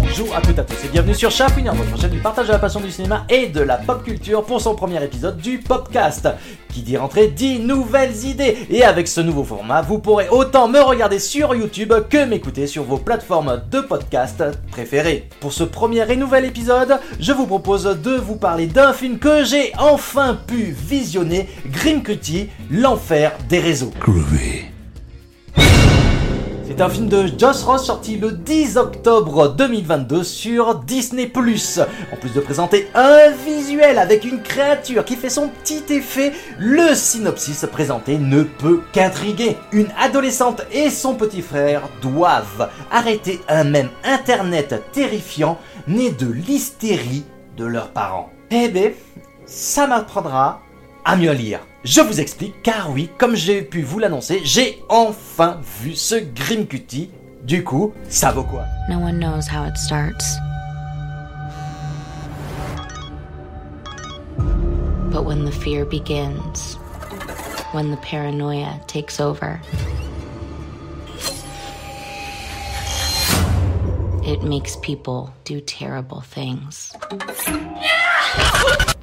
Bonjour à toutes et à tous et bienvenue sur Chapouineur, votre chaîne du partage de la passion du cinéma et de la pop culture pour son premier épisode du Popcast. Qui dit rentrer dit nouvelles idées. Et avec ce nouveau format, vous pourrez autant me regarder sur YouTube que m'écouter sur vos plateformes de podcast préférées. Pour ce premier et nouvel épisode, je vous propose de vous parler d'un film que j'ai enfin pu visionner, Grim Cutie, l'enfer des réseaux. C'est un film de Joss Ross sorti le 10 octobre 2022 sur Disney+. En plus de présenter un visuel avec une créature qui fait son petit effet, le synopsis présenté ne peut qu'intriguer. Une adolescente et son petit frère doivent arrêter un même internet terrifiant né de l'hystérie de leurs parents. Eh ben, ça m'apprendra à mieux lire. Je vous explique, car oui, comme j'ai pu vous l'annoncer, j'ai enfin vu ce Grim Cutie. Du coup, ça vaut quoi? No one knows how it starts. But when the fear begins, when the paranoia takes over, it makes people do terrible things.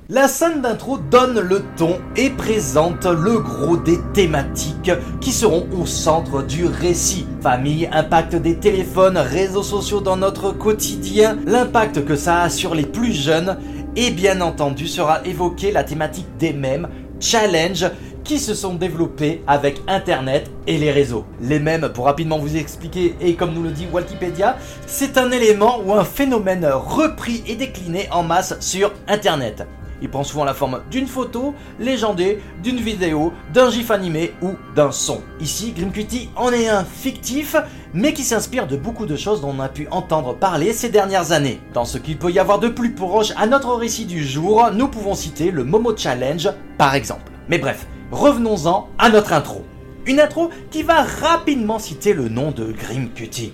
La scène d'intro donne le ton et présente le gros des thématiques qui seront au centre du récit. Famille, impact des téléphones, réseaux sociaux dans notre quotidien, l'impact que ça a sur les plus jeunes et bien entendu sera évoquée la thématique des mêmes, challenge qui se sont développés avec Internet et les réseaux. Les mêmes, pour rapidement vous expliquer, et comme nous le dit Wikipédia, c'est un élément ou un phénomène repris et décliné en masse sur Internet. Il prend souvent la forme d'une photo légendée, d'une vidéo, d'un gif animé ou d'un son. Ici, Grim Cutie en est un fictif, mais qui s'inspire de beaucoup de choses dont on a pu entendre parler ces dernières années. Dans ce qu'il peut y avoir de plus proche à notre récit du jour, nous pouvons citer le Momo Challenge par exemple. Mais bref, revenons-en à notre intro. Une intro qui va rapidement citer le nom de Grim Cutie.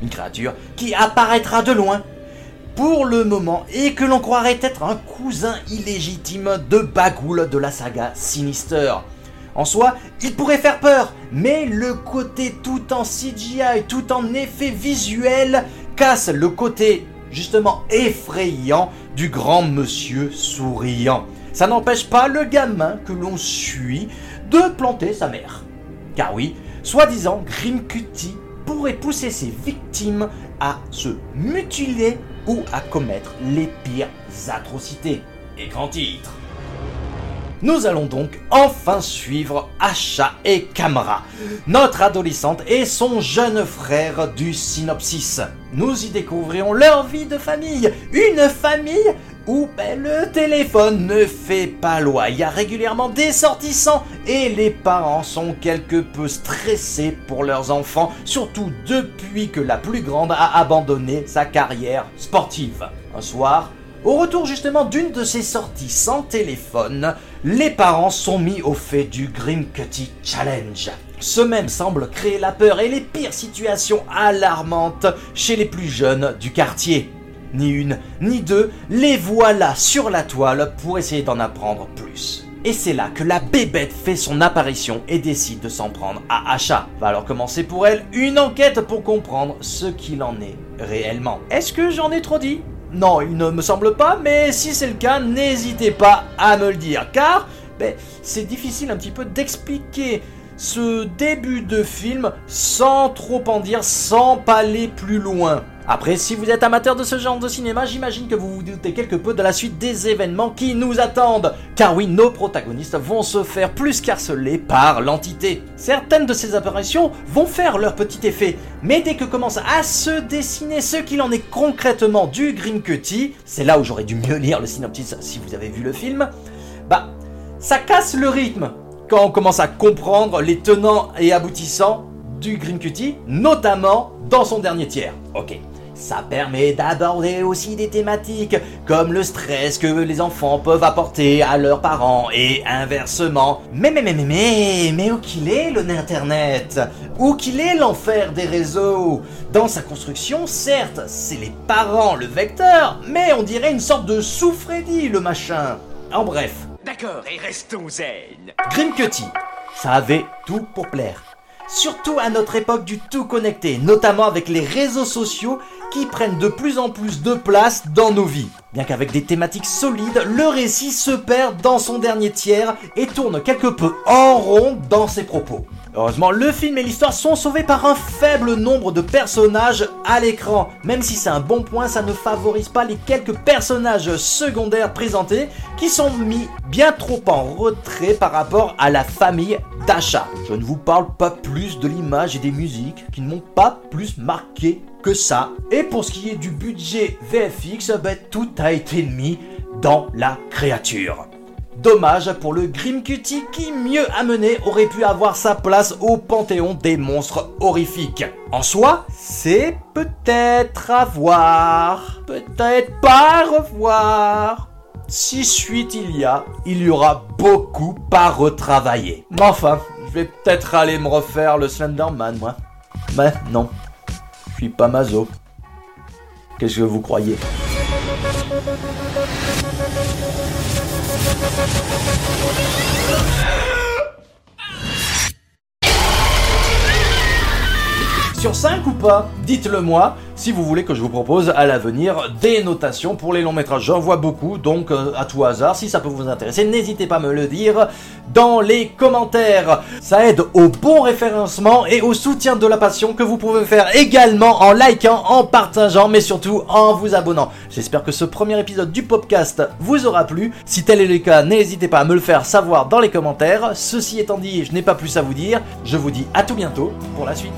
Une créature qui apparaîtra de loin pour le moment et que l'on croirait être un cousin illégitime de Bagoul de la saga Sinister. En soi, il pourrait faire peur, mais le côté tout en CGI, tout en effet visuel, casse le côté justement effrayant du grand monsieur souriant. Ça n'empêche pas le gamin que l'on suit de planter sa mère. Car oui, soi-disant, Grim pourrait pousser ses victimes à se mutiler ou à commettre les pires atrocités. Écran titre. Nous allons donc enfin suivre Asha et Kamra, notre adolescente et son jeune frère du synopsis. Nous y découvrirons leur vie de famille, une famille où ben, le téléphone ne fait pas loi. Il y a régulièrement des sortissants et les parents sont quelque peu stressés pour leurs enfants, surtout depuis que la plus grande a abandonné sa carrière sportive. Un soir, au retour justement d'une de ces sorties sans téléphone, les parents sont mis au fait du Grim Cutty Challenge. Ce même semble créer la peur et les pires situations alarmantes chez les plus jeunes du quartier. Ni une, ni deux, les voilà sur la toile pour essayer d'en apprendre plus. Et c'est là que la bébête fait son apparition et décide de s'en prendre à Asha. Va alors commencer pour elle une enquête pour comprendre ce qu'il en est réellement. Est-ce que j'en ai trop dit? Non, il ne me semble pas, mais si c'est le cas, n'hésitez pas à me le dire, car ben, c'est difficile un petit peu d'expliquer ce début de film sans trop en dire, sans pas aller plus loin. Après, si vous êtes amateur de ce genre de cinéma, j'imagine que vous vous doutez quelque peu de la suite des événements qui nous attendent. Car oui, nos protagonistes vont se faire plus qu'harceler par l'entité. Certaines de ces apparitions vont faire leur petit effet, mais dès que commence à se dessiner ce qu'il en est concrètement du Green Cutie, c'est là où j'aurais dû mieux lire le synopsis si vous avez vu le film, bah, ça casse le rythme quand on commence à comprendre les tenants et aboutissants du Green Cutie, notamment dans son dernier tiers. Ok. Ça permet d'aborder aussi des thématiques comme le stress que les enfants peuvent apporter à leurs parents et inversement. Mais mais mais mais mais mais où qu'il est le internet? Où qu'il est l'enfer des réseaux? Dans sa construction, certes, c'est les parents le vecteur, mais on dirait une sorte de souffrédit le machin. En bref, D'accord, et restons zen. Grim Cutie, ça avait tout pour plaire. surtout à notre époque du tout connecté, notamment avec les réseaux sociaux qui prennent de plus en plus de place dans nos vies. Bien qu'avec des thématiques solides, le récit se perd dans son dernier tiers et tourne quelque peu en rond dans ses propos. Heureusement, le film et l'histoire sont sauvés par un faible nombre de personnages à l'écran. Même si c'est un bon point, ça ne favorise pas les quelques personnages secondaires présentés qui sont mis bien trop en retrait par rapport à la famille d'achat. Je ne vous parle pas plus de l'image et des musiques qui ne m'ont pas plus marqué que ça. Et pour ce qui est du budget VFX, ben, tout a été mis dans la créature. Dommage pour le Grim Cutie qui, mieux amené, aurait pu avoir sa place au panthéon des monstres horrifiques. En soi, c'est peut-être à voir, peut-être pas à revoir. Si suite il y a, il y aura beaucoup à retravailler. Mais enfin, je vais peut-être aller me refaire le Slenderman, moi. Mais non, suis pas mazo. Qu'est-ce que vous croyez? Sur 5 ou pas Dites-le moi si vous voulez que je vous propose à l'avenir des notations pour les longs métrages. J'en vois beaucoup, donc euh, à tout hasard, si ça peut vous intéresser, n'hésitez pas à me le dire dans les commentaires. Ça aide au bon référencement et au soutien de la passion que vous pouvez faire également en likant, en partageant, mais surtout en vous abonnant. J'espère que ce premier épisode du podcast vous aura plu. Si tel est le cas, n'hésitez pas à me le faire savoir dans les commentaires. Ceci étant dit, je n'ai pas plus à vous dire. Je vous dis à tout bientôt pour la suite.